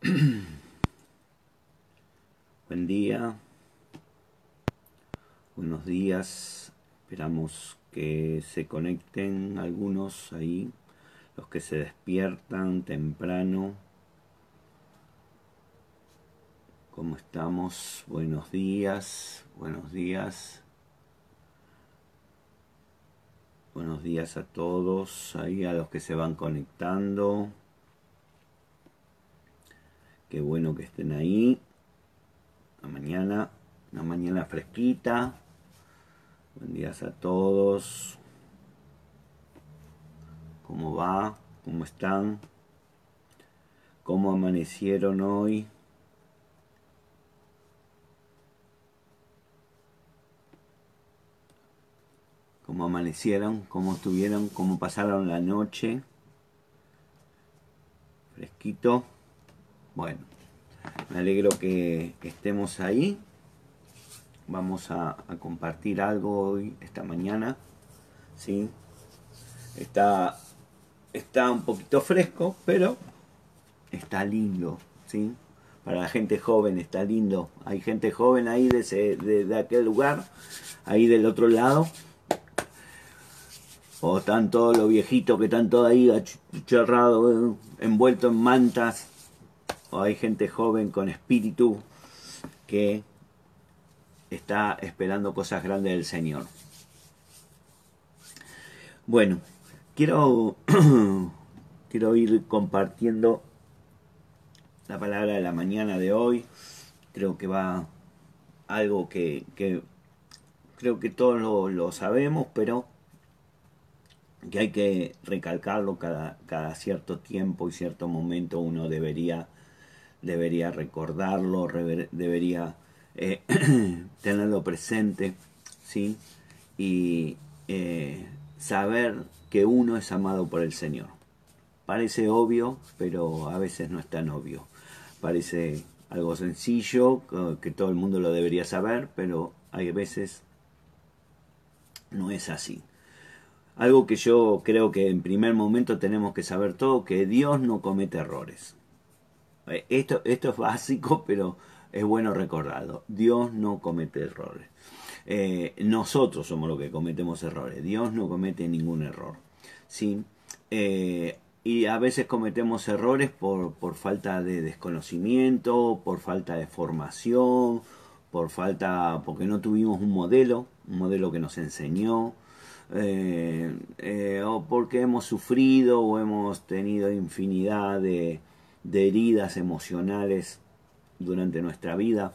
Buen día, buenos días, esperamos que se conecten algunos ahí, los que se despiertan temprano. ¿Cómo estamos? Buenos días, buenos días. Buenos días a todos, ahí a los que se van conectando. Qué bueno que estén ahí. La mañana, una mañana fresquita. Buen días a todos. ¿Cómo va? ¿Cómo están? ¿Cómo amanecieron hoy? ¿Cómo amanecieron? ¿Cómo estuvieron? ¿Cómo pasaron la noche? Fresquito. Bueno, me alegro que estemos ahí. Vamos a, compartir algo hoy, esta mañana. ¿sí? Está, está un poquito fresco, pero está lindo. ¿sí? Para la gente joven está lindo. Hay gente joven ahí de, ese, de, aquel lugar, ahí del otro lado. O están todos los viejitos que están todos ahí achurrados, eh, envueltos en mantas o hay gente joven con espíritu que está esperando cosas grandes del Señor. Bueno, quiero, quiero ir compartiendo la palabra de la mañana de hoy. Creo que va algo que, creo que todos lo, lo, sabemos, pero que hay que recalcarlo cada, cada cierto tiempo y cierto momento uno debería debería recordarlo, debería eh, tenerlo presente, ¿sí? Y eh, saber que uno es amado por el Señor. Parece obvio, pero a veces no es tan obvio. Parece algo sencillo, que todo el mundo lo debería saber, pero hay veces no es así. Algo que yo creo que en primer momento tenemos que saber todo, que Dios no comete errores. Eh, esto, esto es básico, pero es bueno recordarlo. Dios no comete errores. Eh, nosotros somos los que cometemos errores. Dios no comete ningún error. ¿sí? Eh, y a veces cometemos errores por, por, falta de desconocimiento, por falta de formación, por falta, porque no tuvimos un modelo, un modelo que nos enseñó, o porque hemos sufrido o hemos tenido infinidad de, de heridas emocionales durante nuestra vida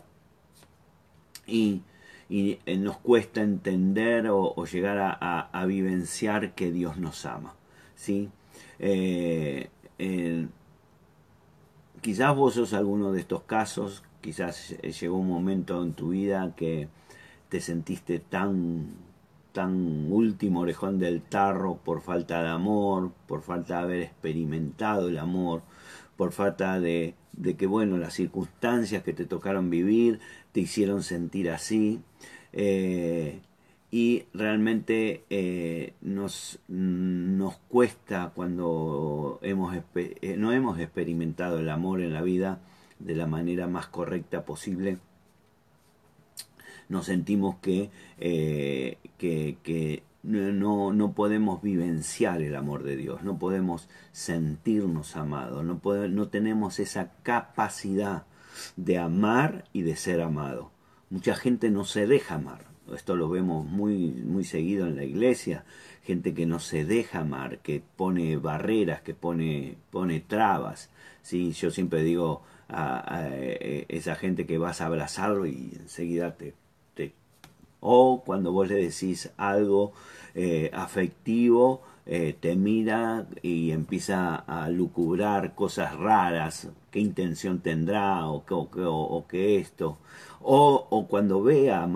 y, y eh, nos cuesta entender o, llegar a, vivenciar que Dios nos ama. ¿sí? Eh, quizás vos sos alguno de estos casos, quizás llegó un momento en tu vida que te sentiste tan tan último orejón del tarro por falta de amor, por falta de haber experimentado el amor, por falta de, de que, bueno, las circunstancias que te tocaron vivir te hicieron sentir así. Eh, y realmente eh, nos, nos cuesta cuando hemos, eh, no hemos experimentado el amor en la vida de la manera más correcta posible. Nos sentimos que, que, que no, no podemos vivenciar el amor de Dios, no podemos sentirnos amados, no, no tenemos esa capacidad de amar y de ser amado. Mucha gente no se deja amar, esto lo vemos muy, muy seguido en la iglesia, gente que no se deja amar, que pone barreras, que pone, pone trabas. ¿sí? Yo siempre digo a, a, eh, esa gente que vas a abrazarlo y enseguida te o cuando vos le decís algo eh, afectivo, eh, te mira y empieza a lucubrar cosas raras, qué intención tendrá o, o, qué esto. O, o, cuando ve a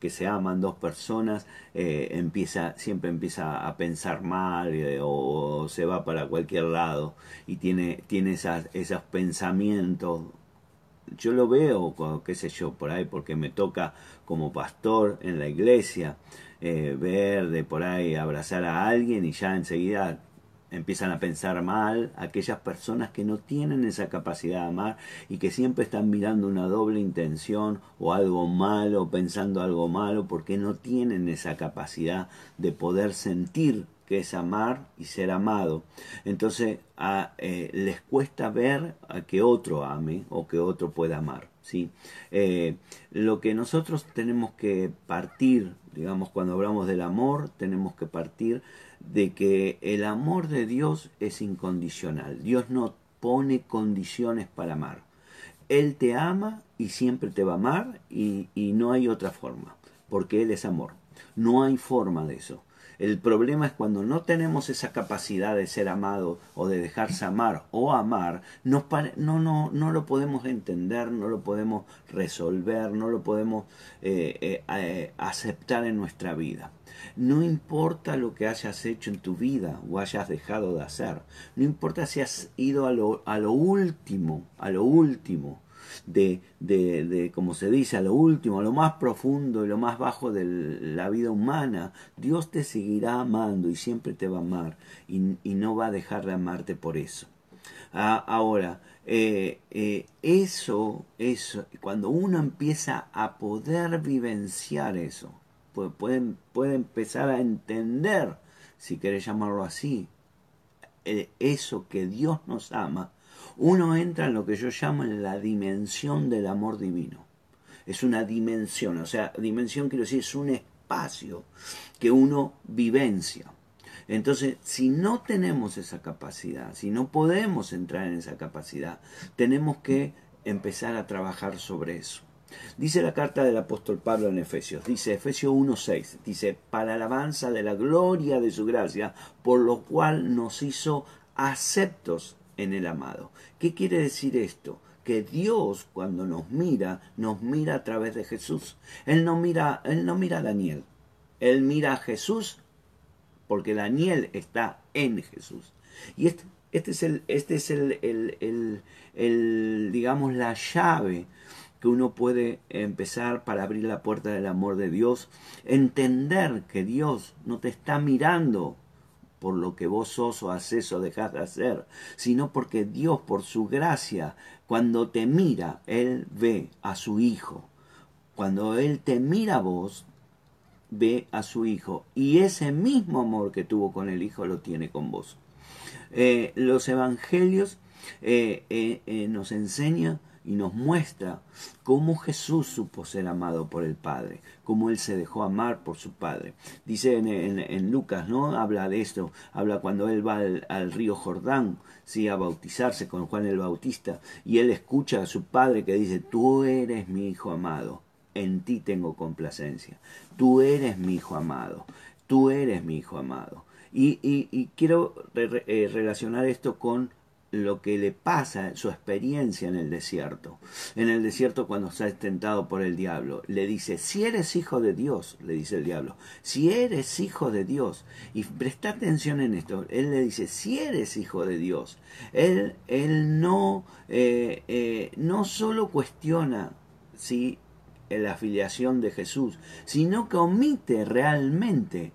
que se aman dos personas, eh, empieza, siempre empieza a pensar mal o, se va para cualquier lado y tiene, tiene esas, esos pensamientos yo lo veo, qué sé yo, por ahí, porque me toca como pastor en la iglesia, eh, ver de por ahí abrazar a alguien y ya enseguida empiezan a pensar mal, aquellas personas que no tienen esa capacidad de amar y que siempre están mirando una doble intención o algo malo, pensando algo malo, porque no tienen esa capacidad de poder sentir que es amar y ser amado. Entonces a, eh, les cuesta ver a que otro ame o que otro pueda amar. ¿sí? Eh, lo que nosotros tenemos que partir, digamos, cuando hablamos del amor, tenemos que partir de que el amor de Dios es incondicional. Dios no pone condiciones para amar. Él te ama y siempre te va a amar y, y no hay otra forma, porque Él es amor. No hay forma de eso. El problema es cuando no tenemos esa capacidad de ser amado o de dejarse amar o amar, no, no, no lo podemos entender, no lo podemos resolver, no lo podemos eh, eh, eh, aceptar en nuestra vida. No importa lo que hayas hecho en tu vida o hayas dejado de hacer, no importa si has ido a lo, a lo último, a lo último, de, de, de, como se dice, a lo último, a lo más profundo y lo más bajo de la vida humana, Dios te seguirá amando y siempre te va a amar y, y no va a dejar de amarte por eso. Ah, ahora, eh, eh, eso, eso, cuando uno empieza a poder vivenciar eso, puede, puede, empezar a entender, si querés llamarlo así, eh, eso que Dios nos ama, uno entra en lo que yo llamo en la dimensión del amor divino. Es una dimensión, o sea, dimensión quiero decir, es un espacio que uno vivencia. Entonces, si no tenemos esa capacidad, si no podemos entrar en esa capacidad, tenemos que empezar a trabajar sobre eso. Dice la carta del apóstol Pablo en Efesios, dice Efesios 1.6, dice, para alabanza de la gloria de su gracia, por lo cual nos hizo aceptos en el amado. ¿Qué quiere decir esto? Que Dios cuando nos mira, nos mira a través de Jesús. Él no mira, él no mira a Daniel. Él mira a Jesús porque Daniel está en Jesús. Y este, este es el, este es el, el, el, digamos, la llave que uno puede empezar para abrir la puerta del amor de Dios, entender que Dios no te está mirando por lo que vos sos o haces o dejás de hacer, sino porque Dios, por su gracia, cuando te mira, Él ve a su Hijo. Cuando Él te mira a vos, ve a su Hijo. Y ese mismo amor que tuvo con el Hijo lo tiene con vos. Eh, los evangelios eh, eh, nos enseñan y nos muestra cómo Jesús supo ser amado por el Padre, cómo Él se dejó amar por su Padre. Dice en, Lucas, ¿no? Habla de esto, habla cuando Él va al, río Jordán, ¿sí? A bautizarse con Juan el Bautista, y Él escucha a su Padre que dice, tú eres mi Hijo amado, en ti tengo complacencia, tú eres mi Hijo amado, tú eres mi Hijo amado. Y, quiero eh, relacionar esto con lo que le pasa, su experiencia en el desierto. En el desierto cuando está tentado por el diablo, le dice, si eres hijo de Dios, le dice el diablo, si eres hijo de Dios, y presta atención en esto, él le dice, si eres hijo de Dios, él, él no, eh, eh, no solo cuestiona si la afiliación de Jesús, sino que omite realmente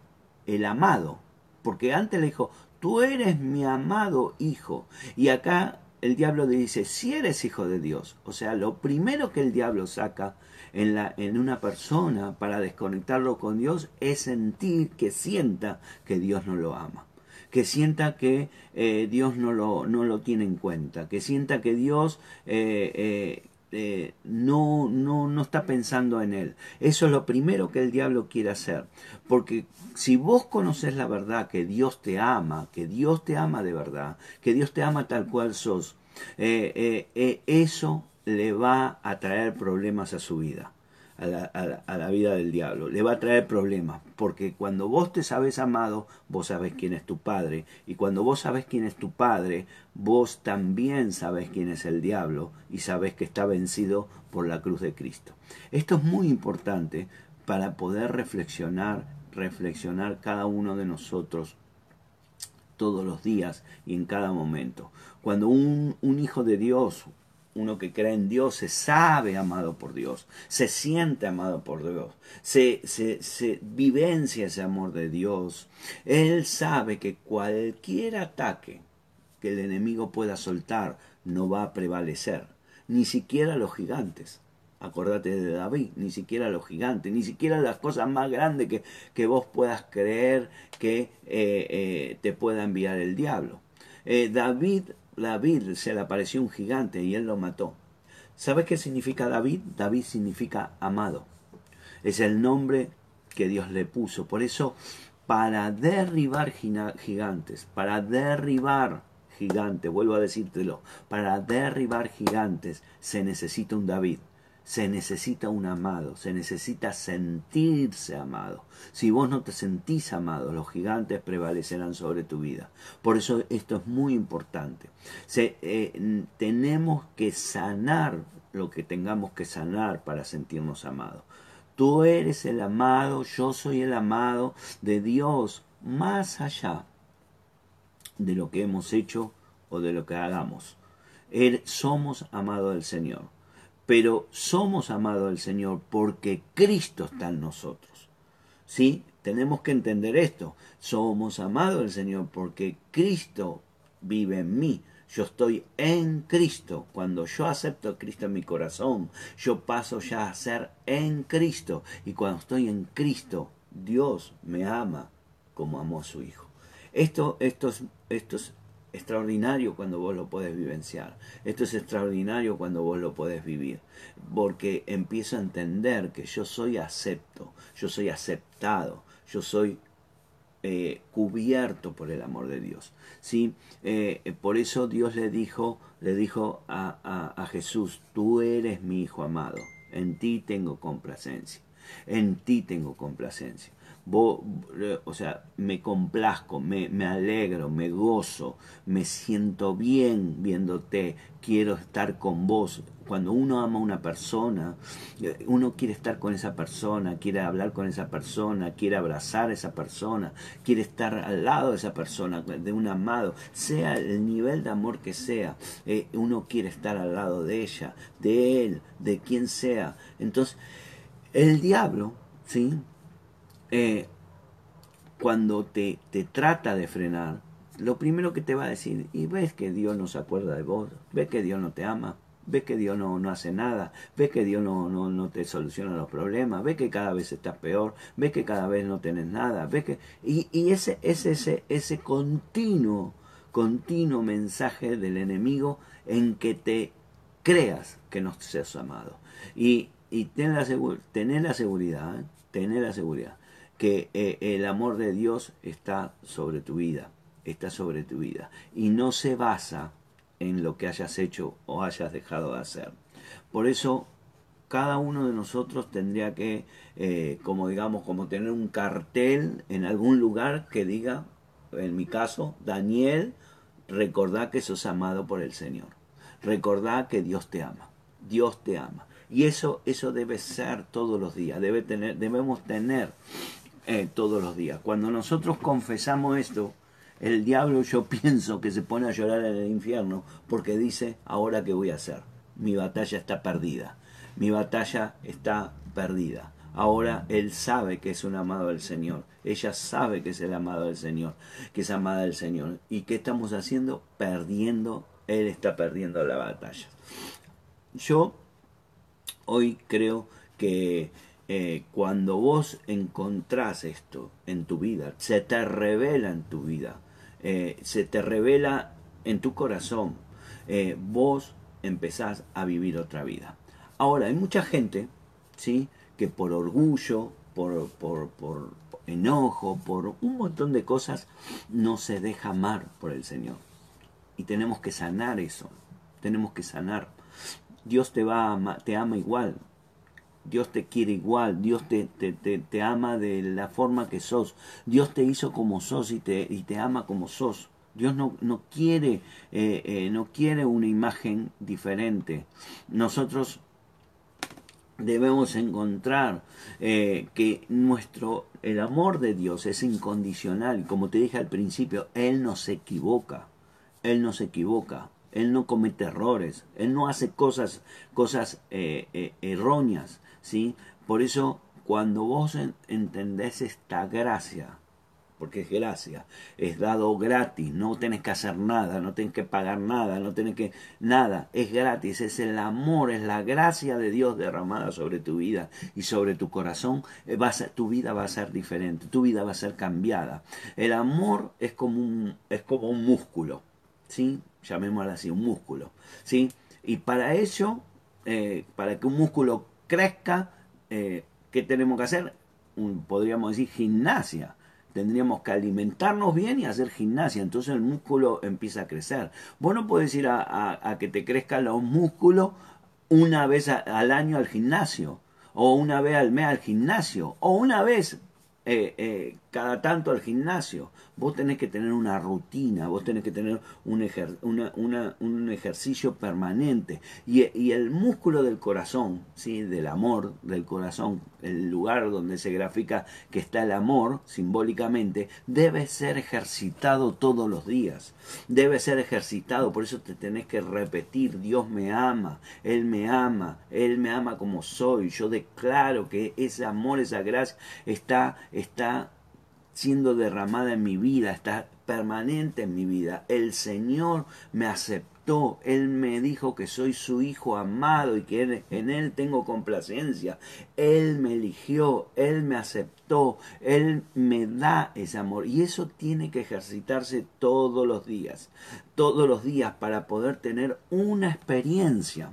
el amado. Porque antes le dijo, tú eres mi amado hijo. Y acá el diablo le dice, si eres hijo de Dios. O sea, lo primero que el diablo saca en, la, en una persona para desconectarlo con Dios es sentir que sienta que Dios no lo ama que sienta que eh, Dios no lo, no lo tiene en cuenta, que sienta que Dios eh, eh, eh, no, no, no está pensando en él. Eso es lo primero que el diablo quiere hacer. Porque si vos conoces la verdad, que Dios te ama, que Dios te ama de verdad, que Dios te ama tal cual sos, eh, eh, eso le va a traer problemas a su vida a la, vida del diablo. Le va a traer problemas, porque cuando vos te sabes amado, vos sabés quién es tu padre, y cuando vos sabés quién es tu padre, vos también sabés quién es el diablo, y sabés que está vencido por la cruz de Cristo. Esto es muy importante para poder reflexionar, reflexionar cada uno de nosotros todos los días y en cada momento. Cuando un, un hijo de Dios, uno que cree en Dios se sabe amado por Dios, se siente amado por Dios, se, se, vivencia ese amor de Dios. Él sabe que cualquier ataque que el enemigo pueda soltar no va a prevalecer, ni siquiera los gigantes. Acordate de David, ni siquiera los gigantes, ni siquiera las cosas más grandes que, que vos puedas creer que eh, eh, te pueda enviar el diablo. Eh, David David se le apareció un gigante y él lo mató. ¿Sabes qué significa David? David significa amado. Es el nombre que Dios le puso. Por eso, para derribar gigantes, para derribar gigantes, vuelvo a decírtelo, para derribar gigantes se necesita un David se necesita un amado, se necesita sentirse amado. Si vos no te sentís amado, los gigantes prevalecerán sobre tu vida. Por eso esto es muy importante. Eh, tenemos que sanar lo que tengamos que sanar para sentirnos amados. Tú eres el amado, yo soy el amado de Dios, más allá de lo que hemos hecho o de lo que hagamos. somos amados del Señor pero somos amados del Señor porque Cristo está en nosotros. ¿Sí? Tenemos que entender esto. Somos amados del Señor porque Cristo vive en mí. Yo estoy en Cristo. Cuando yo acepto a Cristo en mi corazón, yo paso ya a ser en Cristo. Y cuando estoy en Cristo, Dios me ama como amó a su Hijo. Esto, esto, esto es extraordinario cuando vos lo podés vivenciar. Esto es extraordinario cuando vos lo podés vivir. Porque empiezo a entender que yo soy acepto, yo soy aceptado, yo soy eh, cubierto por el amor de Dios. ¿sí? Eh, por eso Dios le dijo, le dijo a, a Jesús, tú eres mi hijo amado, en ti tengo complacencia, en ti tengo complacencia o sea, me complazco, me, me, alegro, me gozo, me siento bien viéndote, quiero estar con vos. Cuando uno ama a una persona, eh, uno quiere estar con esa persona, quiere hablar con esa persona, quiere abrazar a esa persona, quiere estar al lado de esa persona, de un amado, sea el nivel de amor que sea, eh, uno quiere estar al lado de ella, de él, de quien sea. Entonces, el diablo, ¿sí? Eh, cuando te, te trata de frenar, lo primero que te va a decir, y ves que Dios no se acuerda de vos, ves que Dios no te ama, ves que Dios no, no hace nada, ves que Dios no, no, no, te soluciona los problemas, ves que cada vez estás peor, ves que cada vez no tenés nada, ves que... Y, y ese, ese, ese, ese continuo, continuo mensaje del enemigo en que te creas que no seas amado. Y, y ten, la, tener la seguridad, ¿eh? tener la seguridad que eh, el amor de Dios está sobre tu vida, está sobre tu vida. Y no se basa en lo que hayas hecho o hayas dejado de hacer. Por eso cada uno de nosotros tendría que, eh, como digamos, como tener un cartel en algún lugar que diga, en mi caso, Daniel, recordá que sos amado por el Señor. Recordá que Dios te ama. Dios te ama. Y eso, eso debe ser todos los días. Debe tener, debemos tener eh, todos los días. Cuando nosotros confesamos esto, el diablo yo pienso que se pone a llorar en el infierno porque dice, ahora qué voy a hacer. Mi batalla está perdida. Mi batalla está perdida. Ahora él sabe que es un amado del Señor. Ella sabe que es el amado del Señor, que es amada del Señor. ¿Y qué estamos haciendo? Perdiendo. Él está perdiendo la batalla. Yo hoy creo que eh, cuando vos encontrás esto en tu vida, se te revela en tu vida, eh, se te revela en tu corazón, eh, vos empezás a vivir otra vida. Ahora, hay mucha gente, ¿sí? Que por orgullo, por, por, por enojo, por un montón de cosas, no se deja amar por el Señor. Y tenemos que sanar eso. Tenemos que sanar. Dios te va te ama igual. Dios te quiere igual, Dios te, te, te, ama de la forma que sos, Dios te hizo como sos y te, y te ama como sos. Dios no, no quiere, eh, eh, no quiere una imagen diferente. Nosotros debemos encontrar eh, que nuestro el amor de Dios es incondicional. Como te dije al principio él no se equivoca. Él no se equivoca. Él no comete errores, Él no hace cosas, cosas erróneas, ¿sí? Por eso, cuando vos entendés esta gracia, porque es gracia, es dado gratis, no tenés que hacer nada, no tenés que pagar nada, no tenés que nada, es gratis, es el amor, es la gracia de Dios derramada sobre tu vida y sobre tu corazón, eh, va tu vida va a ser diferente, tu vida va a ser cambiada. El amor es como un, es como un músculo, ¿sí? Llamémoslo así, un músculo, ¿sí? Y para ello, eh, para que un músculo crezca, eh, ¿qué tenemos que hacer? podríamos decir gimnasia tendríamos que alimentarnos bien y hacer gimnasia, entonces el músculo empieza a crecer. Vos no podés ir a, que te crezcan los músculos una vez al año al gimnasio, o una vez al mes al gimnasio, o una vez eh, eh, cada tanto al gimnasio. Vos tenés que tener una rutina, vos tenés que tener un, un ejercicio permanente. Y, el músculo del corazón, ¿sí? del amor del corazón, el lugar donde se grafica que está el amor simbólicamente, debe ser ejercitado todos los días. Debe ser ejercitado, por eso te tenés que repetir, Dios me ama, Él me ama, Él me ama como soy. Yo declaro que ese amor, esa gracia está, está siendo derramada en mi vida, está permanente en mi vida. El Señor me aceptó, Él me dijo que soy su hijo amado y que en Él tengo complacencia. Él me eligió, Él me aceptó, Él me da ese amor. Y eso tiene que ejercitarse todos los días, todos los días para poder tener una experiencia,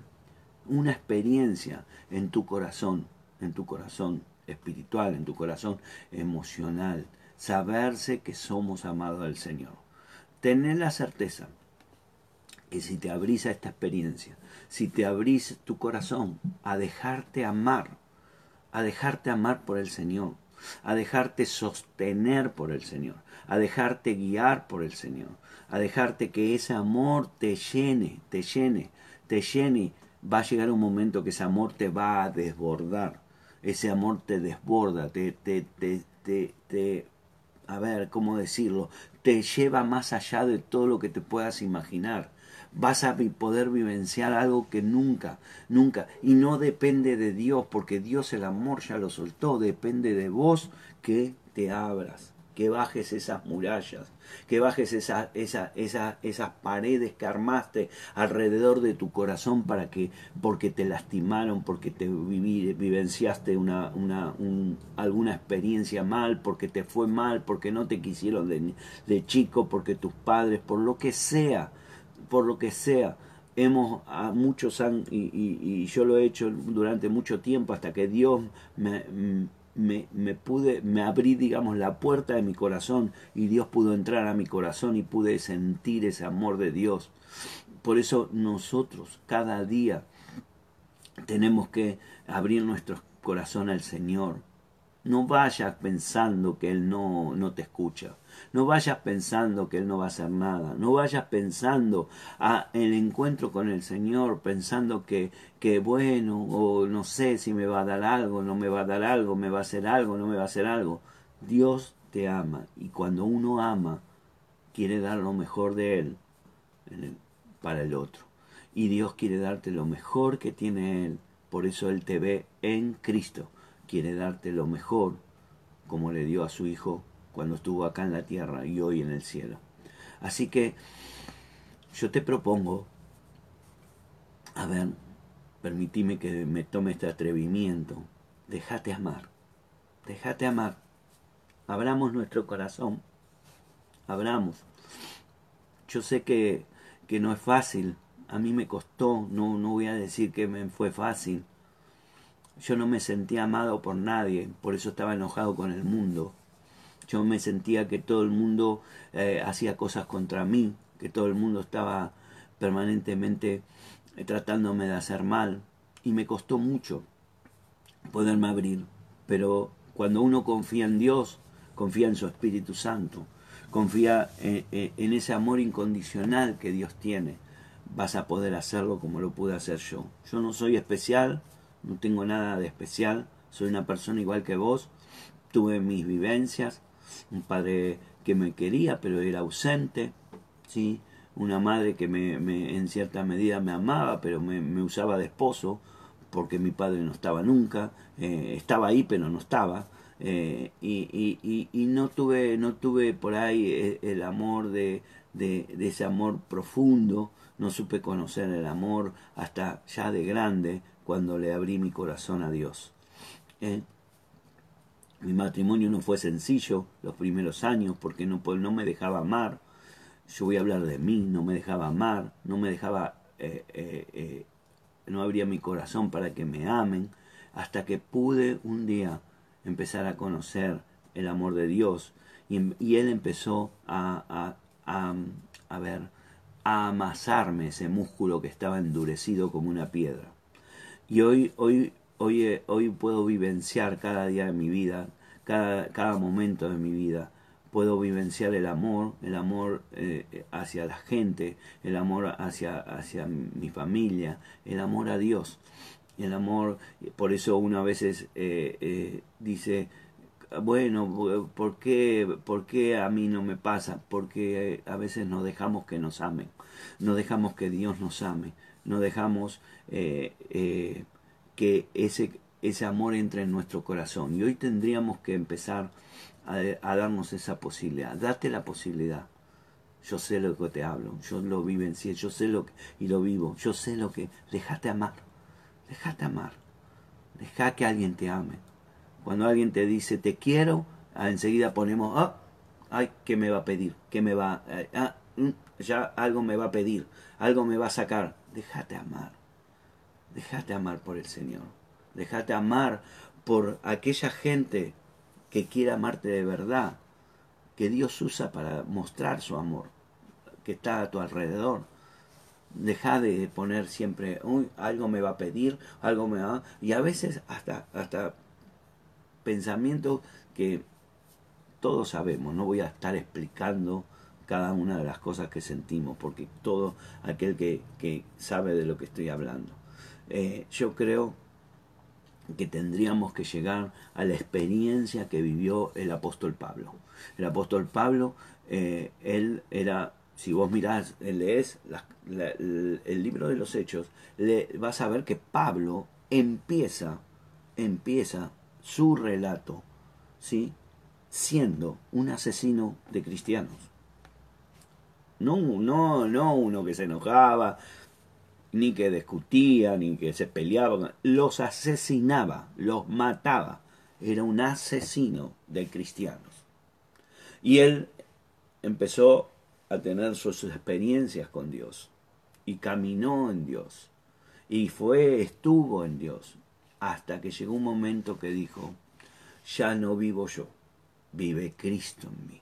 una experiencia en tu corazón, en tu corazón espiritual, en tu corazón emocional saberse que somos amados del Señor. Tener la certeza que si te abrís a esta experiencia, si te abrís tu corazón a dejarte amar, a dejarte amar por el Señor, a dejarte sostener por el Señor, a dejarte guiar por el Señor, a dejarte que ese amor te llene, te llene, te llene, va a llegar un momento que ese amor te va a desbordar, ese amor te desborda, te, te, te, te a ver, ¿cómo decirlo? Te lleva más allá de todo lo que te puedas imaginar. Vas a poder vivenciar algo que nunca, nunca, y no depende de Dios, porque Dios el amor ya lo soltó, depende de vos que te abras que bajes esas murallas, que bajes esa, esa, esas paredes que armaste alrededor de tu corazón para que, porque te lastimaron, porque te vivenciaste una, una, alguna experiencia mal, porque te fue mal, porque no te quisieron de, de chico, porque tus padres, por lo que sea, por lo que sea hemos a muchos han y, y, yo lo he hecho durante mucho tiempo hasta que Dios me, me, me, pude, me abrí, digamos, la puerta de mi corazón y Dios pudo entrar a mi corazón y pude sentir ese amor de Dios. Por eso nosotros cada día tenemos que abrir nuestro corazón al Señor. No vayas pensando que Él no, no te escucha. No vayas pensando que Él no va a hacer nada. No vayas pensando a el encuentro con el Señor, pensando que, que bueno, o no sé si me va a dar algo, no me va a dar algo, me va a hacer algo, no me va a hacer algo. Dios te ama y cuando uno ama, quiere dar lo mejor de Él para el otro. Y Dios quiere darte lo mejor que tiene Él. Por eso Él te ve en Cristo. Quiere darte lo mejor como le dio a su Hijo cuando estuvo acá en la tierra y hoy en el cielo. Así que yo te propongo, a ver, permitime que me tome este atrevimiento, déjate amar, déjate amar, abramos nuestro corazón, abramos. Yo sé que, que no es fácil, a mí me costó, no, no voy a decir que me fue fácil. Yo no me sentía amado por nadie, por eso estaba enojado con el mundo. Yo me sentía que todo el mundo eh, hacía cosas contra mí, que todo el mundo estaba permanentemente eh, tratándome de hacer mal. Y me costó mucho poderme abrir. Pero cuando uno confía en Dios, confía en su Espíritu Santo, confía eh, en ese amor incondicional que Dios tiene, vas a poder hacerlo como lo pude hacer yo. Yo no soy especial, no tengo nada de especial, soy una persona igual que vos, tuve mis vivencias, un padre que me quería pero era ausente, ¿sí? una madre que me, me, en cierta medida me amaba, pero me, usaba de esposo, porque mi padre no estaba nunca, eh, estaba ahí pero no estaba, eh, y, y, y, no tuve, no tuve por ahí el, el amor de, de, ese amor profundo, no supe conocer el amor hasta ya de grande, cuando le abrí mi corazón a Dios. ¿Eh? Mi matrimonio no fue sencillo los primeros años porque no, no me dejaba amar. Yo voy a hablar de mí, no me dejaba amar, no me dejaba, eh, eh, eh, no abría mi corazón para que me amen, hasta que pude un día empezar a conocer el amor de Dios y, Él empezó a, a ver, a amasarme ese músculo que estaba endurecido como una piedra. Y hoy, hoy Hoy, hoy puedo vivenciar cada día de mi vida, cada, cada momento de mi vida. Puedo vivenciar el amor, el amor eh, hacia la gente, el amor hacia, hacia mi familia, el amor a Dios. El amor, por eso una veces eh, eh, dice, bueno, ¿por qué, ¿por qué a mí no me pasa? Porque a veces no dejamos que nos amen, no dejamos que Dios nos ame, no dejamos eh, eh, que ese, ese amor entre en nuestro corazón. Y hoy tendríamos que empezar a, darnos esa posibilidad. Date la posibilidad. Yo sé lo que te hablo, yo lo vivencié, yo sé lo que, y lo vivo, yo sé lo que... Déjate amar, déjate amar, deja que alguien te ame. Cuando alguien te dice te quiero, enseguida ponemos, ah, ay, ¿qué me va a pedir? ¿Qué me va? Ah, ya algo me va a pedir, algo me va a sacar. Déjate amar. Déjate amar por el Señor. Déjate amar por aquella gente que quiere amarte de verdad, que Dios usa para mostrar su amor, que está a tu alrededor. Deja de poner siempre, Uy, algo me va a pedir, algo me va... Y a veces hasta, hasta pensamientos que todos sabemos, no voy a estar explicando cada una de las cosas que sentimos, porque todo aquel que, sabe de lo que estoy hablando eh, yo creo que tendríamos que llegar a la experiencia que vivió el apóstol Pablo. El apóstol Pablo, eh, él era, si vos mirás, lees el, libro de los Hechos, le, vas a ver que Pablo empieza, empieza su relato, ¿sí? siendo un asesino de cristianos. No, no, no uno que se enojaba, ni que discutía, ni que se peleaba, los asesinaba, los mataba. Era un asesino de cristianos. Y él empezó a tener sus experiencias con Dios y caminó en Dios y fue, estuvo en Dios hasta que llegó un momento que dijo, ya no vivo yo, vive Cristo en mí.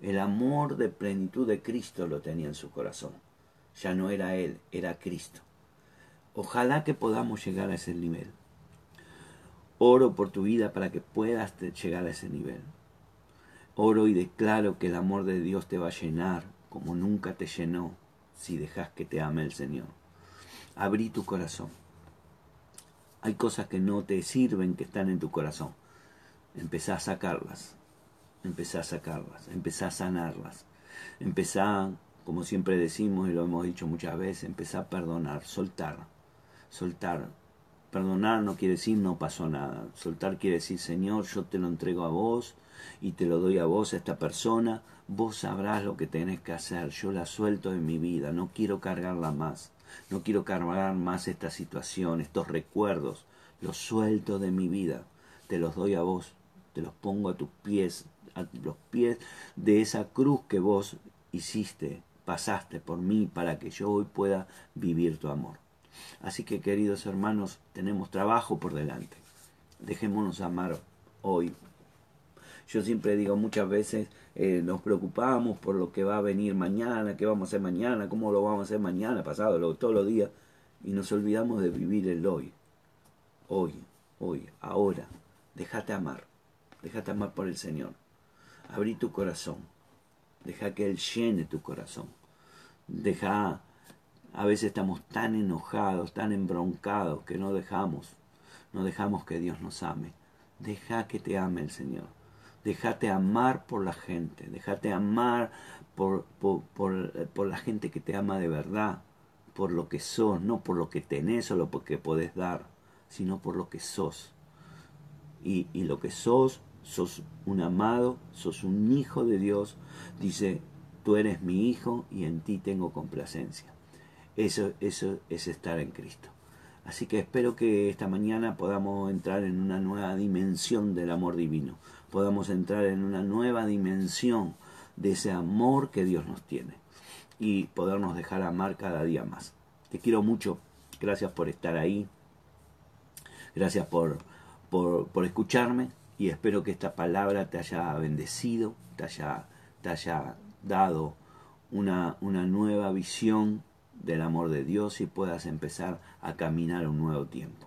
El amor de plenitud de Cristo lo tenía en su corazón ya no era Él, era Cristo. Ojalá que podamos llegar a ese nivel. Oro por tu vida para que puedas llegar a ese nivel. Oro y declaro que el amor de Dios te va a llenar como nunca te llenó si dejas que te ame el Señor. Abrí tu corazón. Hay cosas que no te sirven que están en tu corazón. Empezá a sacarlas. Empezá a sacarlas. Empezá a sanarlas. Empezá como siempre decimos y lo hemos dicho muchas veces, empezar a perdonar, soltar, soltar. Perdonar no quiere decir no pasó nada. Soltar quiere decir, Señor, yo te lo entrego a vos y te lo doy a vos, a esta persona. Vos sabrás lo que tenés que hacer. Yo la suelto de mi vida. No quiero cargarla más. No quiero cargar más esta situación, estos recuerdos. Los suelto de mi vida. Te los doy a vos. Te los pongo a tus pies, a los pies de esa cruz que vos hiciste pasaste por mí para que yo hoy pueda vivir tu amor. Así que queridos hermanos, tenemos trabajo por delante. Dejémonos amar hoy. Yo siempre digo muchas veces, eh, nos preocupamos por lo que va a venir mañana, qué vamos a hacer mañana, cómo lo vamos a hacer mañana, pasado, todos los días, y nos olvidamos de vivir el hoy. Hoy, hoy, ahora. Déjate amar. Déjate amar por el Señor. Abrí tu corazón. Deja que Él llene tu corazón. Deja, a veces estamos tan enojados, tan embroncados que no dejamos, no dejamos que Dios nos ame. Deja que te ame el Señor. Déjate amar por la gente, déjate amar por, por, por, la gente que te ama de verdad, por lo que sos, no por lo que tenés o lo que podés dar, sino por lo que sos. Y, y lo que sos, sos un amado, sos un hijo de Dios. Dice, tú eres mi hijo y en ti tengo complacencia. Eso, eso es estar en Cristo. Así que espero que esta mañana podamos entrar en una nueva dimensión del amor divino, podamos entrar en una nueva dimensión de ese amor que Dios nos tiene y podernos dejar amar cada día más. Te quiero mucho, gracias por estar ahí, gracias por, por, escucharme y espero que esta palabra te haya bendecido, te haya, te haya dado una, una nueva visión del amor de Dios y puedas empezar a caminar un nuevo tiempo.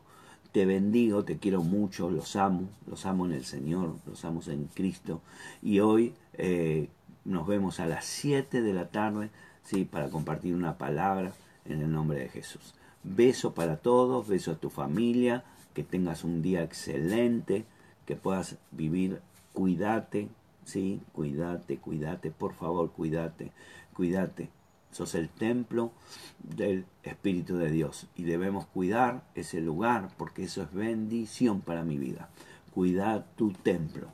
Te bendigo, te quiero mucho, los amo, los amo en el Señor, los amo en Cristo. Y hoy eh, nos vemos a las 7 de la tarde ¿sí? para compartir una palabra en el nombre de Jesús. Beso para todos, beso a tu familia, que tengas un día excelente, que puedas vivir, cuídate, ¿sí? Cuídate, cuídate, por favor, cuídate, cuídate sos el templo del Espíritu de Dios y debemos cuidar ese lugar porque eso es bendición para mi vida. Cuida tu templo,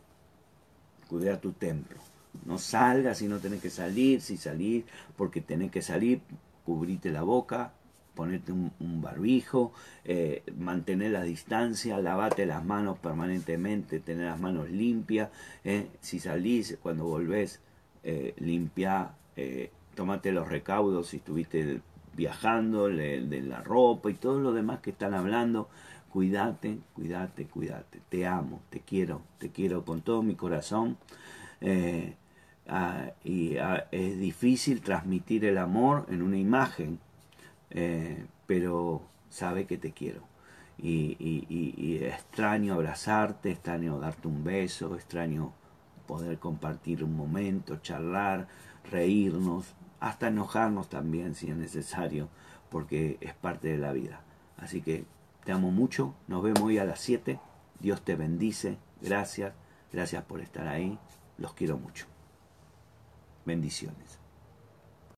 cuida tu templo. No salgas si no tenés que salir, si salir porque tenés que salir, cubrite la boca, ponerte un, barbijo, eh, mantener la distancia, lavate las manos permanentemente, tener las manos limpias. Eh. Si salís, cuando volvés, eh, limpia eh, tomate los recaudos si estuviste viajando, de, la ropa y todo lo demás que están hablando. Cuídate, cuídate, cuídate. Te amo, te quiero, te quiero con todo mi corazón. Ah, y ah, es difícil transmitir el amor en una imagen, eh, pero sabe que te quiero. Y, y, extraño abrazarte, extraño darte un beso, extraño poder compartir un momento, charlar, reírnos, hasta enojarnos también si es necesario, porque es parte de la vida. Así que te amo mucho, nos vemos hoy a las 7, Dios te bendice, gracias, gracias por estar ahí, los quiero mucho. Bendiciones.